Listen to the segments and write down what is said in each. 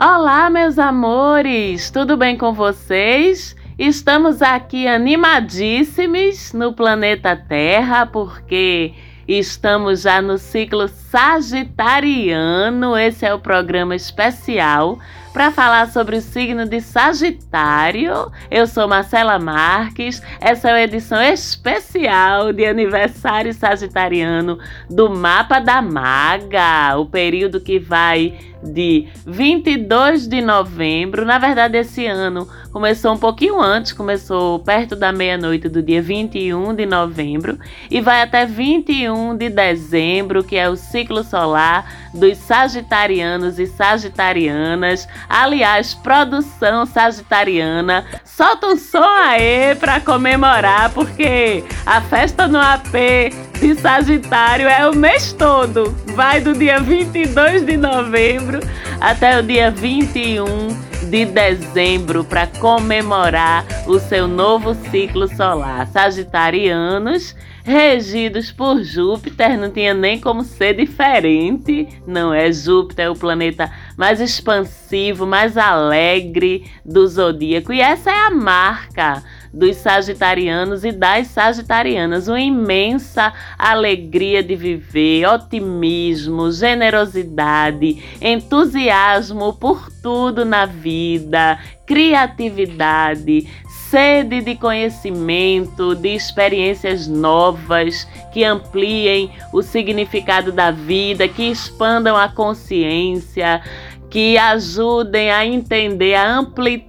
Olá, meus amores! Tudo bem com vocês? Estamos aqui animadíssimos no planeta Terra porque estamos já no ciclo Sagitariano. Esse é o programa especial para falar sobre o signo de Sagitário. Eu sou Marcela Marques. Essa é a edição especial de aniversário sagitariano do Mapa da Maga, o período que vai de 22 de novembro. Na verdade, esse ano começou um pouquinho antes, começou perto da meia-noite do dia 21 de novembro e vai até 21 de dezembro, que é o ciclo solar dos sagitarianos e sagitarianas. Aliás, produção sagitariana, solta um som aí para comemorar, porque a festa no AP de Sagitário é o mês todo. Vai do dia 22 de novembro até o dia 21 de dezembro para comemorar o seu novo ciclo solar. Sagitarianos regidos por Júpiter, não tinha nem como ser diferente. Não é Júpiter é o planeta mais expansivo, mais alegre do zodíaco e essa é a marca dos sagitarianos e das sagitarianas, uma imensa alegria de viver, otimismo, generosidade, entusiasmo por tudo na vida, criatividade, sede de conhecimento, de experiências novas que ampliem o significado da vida, que expandam a consciência, que ajudem a entender a amplitude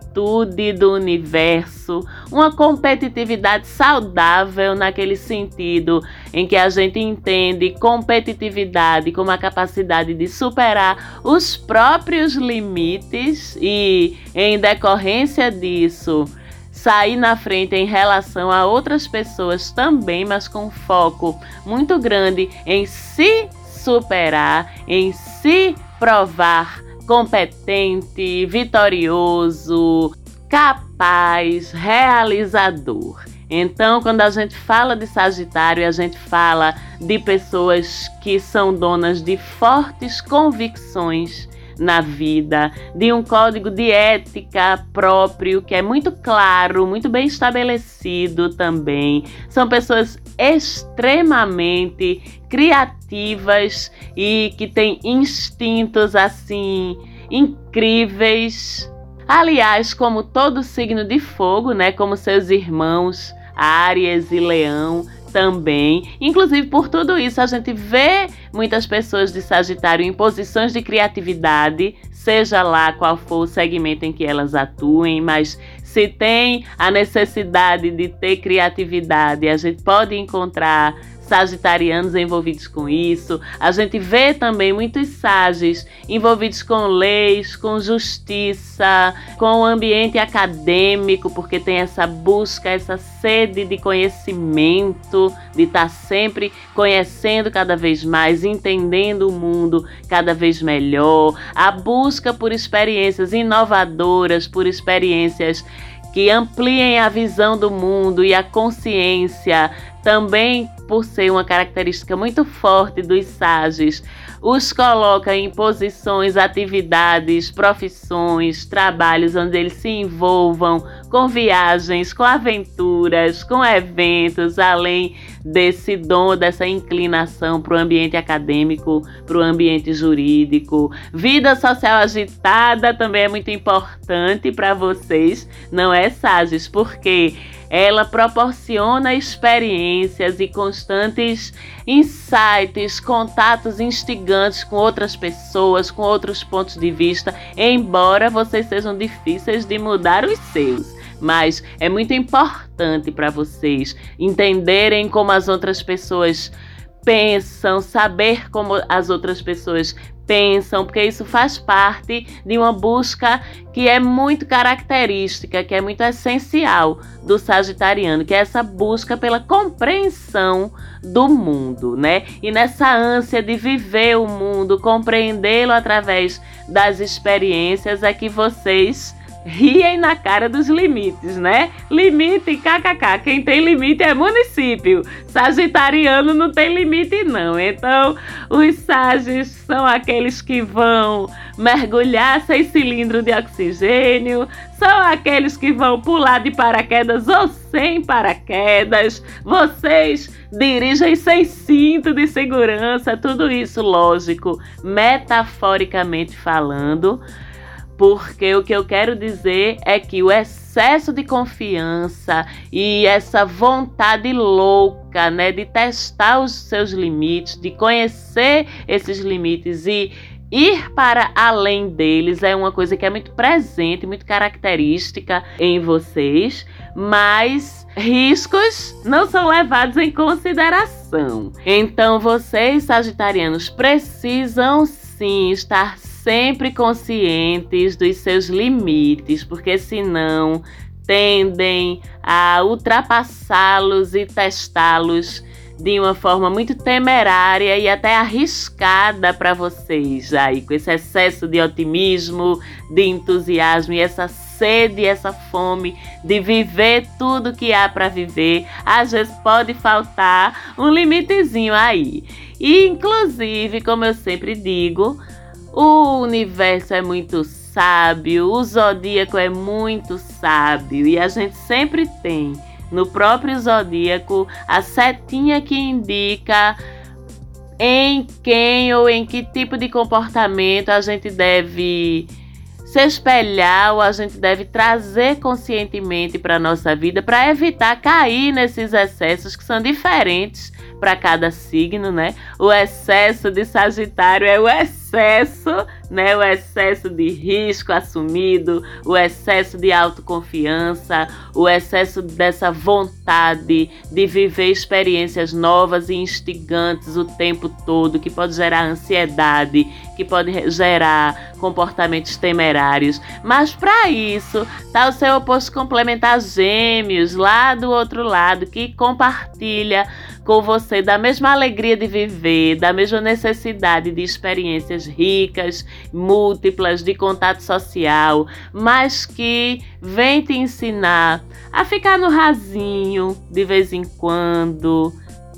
do universo, uma competitividade saudável naquele sentido em que a gente entende competitividade como a capacidade de superar os próprios limites e, em decorrência disso, sair na frente em relação a outras pessoas também, mas com foco muito grande em se superar, em se provar competente, vitorioso, capaz, realizador. Então, quando a gente fala de Sagitário, a gente fala de pessoas que são donas de fortes convicções na vida, de um código de ética próprio que é muito claro, muito bem estabelecido também. São pessoas extremamente criativas e que têm instintos assim incríveis. Aliás, como todo signo de fogo, né, como seus irmãos Áries e Leão, também. Inclusive, por tudo isso, a gente vê muitas pessoas de Sagitário em posições de criatividade, seja lá qual for o segmento em que elas atuem, mas se tem a necessidade de ter criatividade, a gente pode encontrar sagitarianos envolvidos com isso. A gente vê também muitos sages envolvidos com leis, com justiça, com o ambiente acadêmico, porque tem essa busca, essa sede de conhecimento, de estar tá sempre conhecendo cada vez mais, entendendo o mundo cada vez melhor, a busca por experiências inovadoras, por experiências que ampliem a visão do mundo e a consciência, também por ser uma característica muito forte dos sages, os coloca em posições, atividades, profissões, trabalhos onde eles se envolvam com viagens, com aventuras, com eventos, além desse dom, dessa inclinação para o ambiente acadêmico, para o ambiente jurídico. Vida social agitada também é muito importante para vocês, não é, Sages? Porque ela proporciona experiências e constantes insights, contatos instigantes com outras pessoas, com outros pontos de vista, embora vocês sejam difíceis de mudar os seus. Mas é muito importante para vocês entenderem como as outras pessoas pensam, saber como as outras pessoas pensam, porque isso faz parte de uma busca que é muito característica, que é muito essencial do sagitariano, que é essa busca pela compreensão do mundo, né? E nessa ânsia de viver o mundo, compreendê-lo através das experiências é que vocês riem na cara dos limites, né? Limite, kkk. Quem tem limite é município. Sagitariano não tem limite, não. Então, os Sages são aqueles que vão mergulhar sem cilindro de oxigênio, são aqueles que vão pular de paraquedas ou sem paraquedas. Vocês dirigem sem cinto de segurança, tudo isso, lógico, metaforicamente falando porque o que eu quero dizer é que o excesso de confiança e essa vontade louca, né, de testar os seus limites, de conhecer esses limites e ir para além deles é uma coisa que é muito presente, muito característica em vocês, mas riscos não são levados em consideração. Então vocês, sagitarianos, precisam sim estar sempre conscientes dos seus limites, porque senão tendem a ultrapassá-los e testá-los de uma forma muito temerária e até arriscada para vocês aí, com esse excesso de otimismo, de entusiasmo e essa sede, essa fome de viver tudo que há para viver. Às vezes pode faltar um limitezinho aí. E inclusive, como eu sempre digo, o universo é muito sábio, o zodíaco é muito sábio e a gente sempre tem no próprio zodíaco a setinha que indica em quem ou em que tipo de comportamento a gente deve se espelhar ou a gente deve trazer conscientemente para a nossa vida para evitar cair nesses excessos que são diferentes para cada signo, né? O excesso de Sagitário é o excesso, né? O excesso de risco assumido, o excesso de autoconfiança, o excesso dessa vontade de viver experiências novas e instigantes o tempo todo, que pode gerar ansiedade, que pode gerar comportamentos temerários. Mas para isso, tá o seu oposto complementar Gêmeos lá do outro lado que compartilha com você da mesma alegria de viver, da mesma necessidade de experiências ricas, múltiplas, de contato social, mas que vem te ensinar a ficar no rasinho de vez em quando,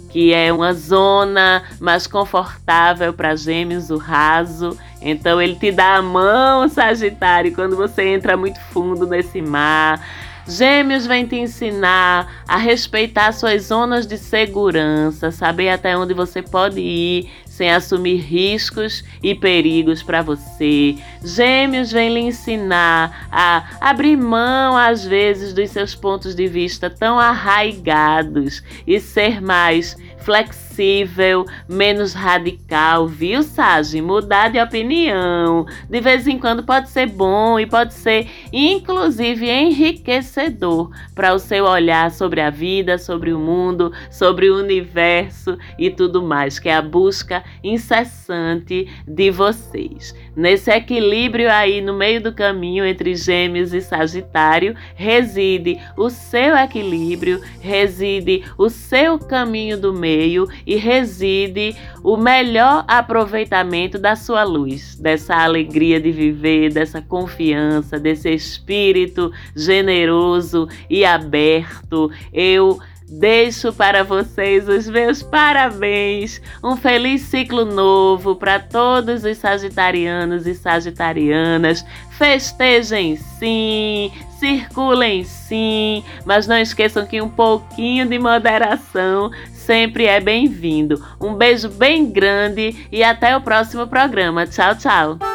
que é uma zona mais confortável para gêmeos, o raso. Então ele te dá a mão, Sagitário, quando você entra muito fundo nesse mar Gêmeos vem te ensinar a respeitar suas zonas de segurança, saber até onde você pode ir sem assumir riscos e perigos para você. Gêmeos vem lhe ensinar a abrir mão às vezes dos seus pontos de vista tão arraigados e ser mais flexível, menos radical, viu, Sage? Mudar de opinião. De vez em quando pode ser bom e pode ser, inclusive, enriquecedor para o seu olhar sobre a vida, sobre o mundo, sobre o universo e tudo mais, que é a busca incessante de vocês. Nesse equilíbrio aí no meio do caminho entre Gêmeos e Sagitário, reside o seu equilíbrio, reside o seu caminho do meio meio e reside o melhor aproveitamento da sua luz, dessa alegria de viver, dessa confiança, desse espírito generoso e aberto. Eu Deixo para vocês os meus parabéns. Um feliz ciclo novo para todos os sagitarianos e sagitarianas. Festejem sim, circulem sim, mas não esqueçam que um pouquinho de moderação sempre é bem-vindo. Um beijo bem grande e até o próximo programa. Tchau, tchau.